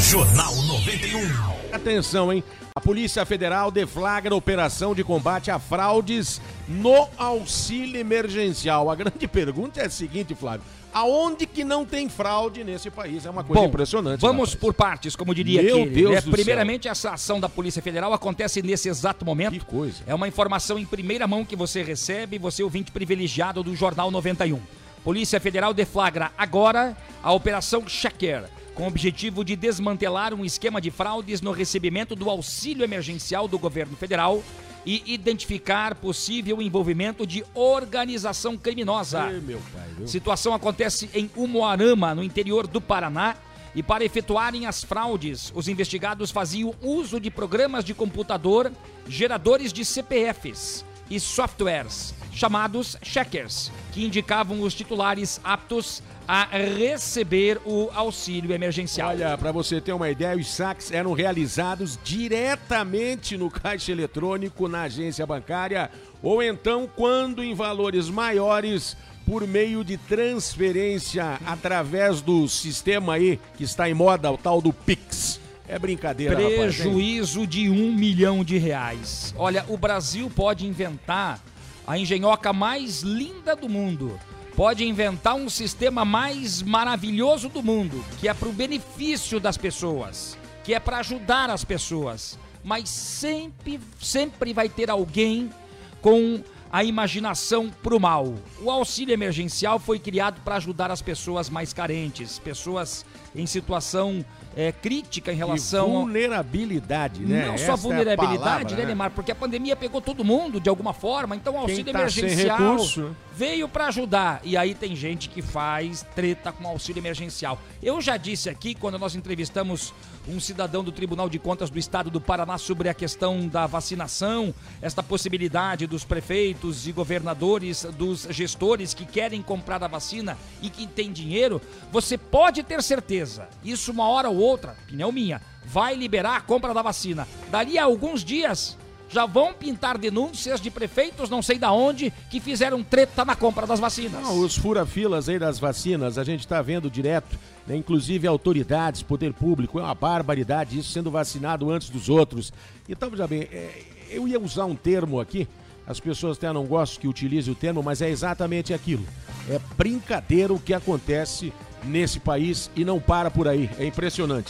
Jornal 91. Atenção, hein? A Polícia Federal deflagra operação de combate a fraudes no auxílio emergencial. A grande pergunta é a seguinte, Flávio. Aonde que não tem fraude nesse país? É uma coisa Bom, impressionante. Vamos rapaz. por partes, como diria Meu aquele. Deus né? do Primeiramente, essa ação da Polícia Federal acontece nesse exato momento. Que coisa. É uma informação em primeira mão que você recebe, você ouvinte privilegiado do Jornal 91. Polícia Federal deflagra agora a Operação Shaker, com o objetivo de desmantelar um esquema de fraudes no recebimento do auxílio emergencial do governo federal e identificar possível envolvimento de organização criminosa. Ei, meu pai, viu? Situação acontece em Umuarama, no interior do Paraná. E para efetuarem as fraudes, os investigados faziam uso de programas de computador geradores de CPFs e softwares chamados checkers, que indicavam os titulares aptos a receber o auxílio emergencial. Olha, para você ter uma ideia, os saques eram realizados diretamente no caixa eletrônico na agência bancária ou então quando em valores maiores por meio de transferência através do sistema aí que está em moda, o tal do Pix. É brincadeira, rapaz. Prejuízo de um milhão de reais. Olha, o Brasil pode inventar a engenhoca mais linda do mundo. Pode inventar um sistema mais maravilhoso do mundo, que é para o benefício das pessoas, que é para ajudar as pessoas. Mas sempre, sempre vai ter alguém com a imaginação para o mal. O auxílio emergencial foi criado para ajudar as pessoas mais carentes, pessoas em situação é, crítica em relação E vulnerabilidade, né? não só é vulnerabilidade, palavra, né, Neymar? Porque a pandemia pegou todo mundo de alguma forma, então o auxílio tá emergencial veio para ajudar. E aí tem gente que faz treta com auxílio emergencial. Eu já disse aqui, quando nós entrevistamos um cidadão do Tribunal de Contas do Estado do Paraná sobre a questão da vacinação, esta possibilidade dos prefeitos e governadores, dos gestores que querem comprar a vacina e que têm dinheiro, você pode ter certeza, isso uma hora ou outra, opinião minha, vai liberar a compra da vacina. Dali a alguns dias já vão pintar denúncias de prefeitos, não sei da onde, que fizeram treta na compra das vacinas. Não, os fura-filas aí das vacinas, a gente está vendo direto, né? inclusive autoridades, poder público, é uma barbaridade isso sendo vacinado antes dos outros. Então, veja bem, é, eu ia usar um termo aqui, as pessoas até não gostam que utilize o termo, mas é exatamente aquilo. É brincadeira o que acontece nesse país e não para por aí. É impressionante.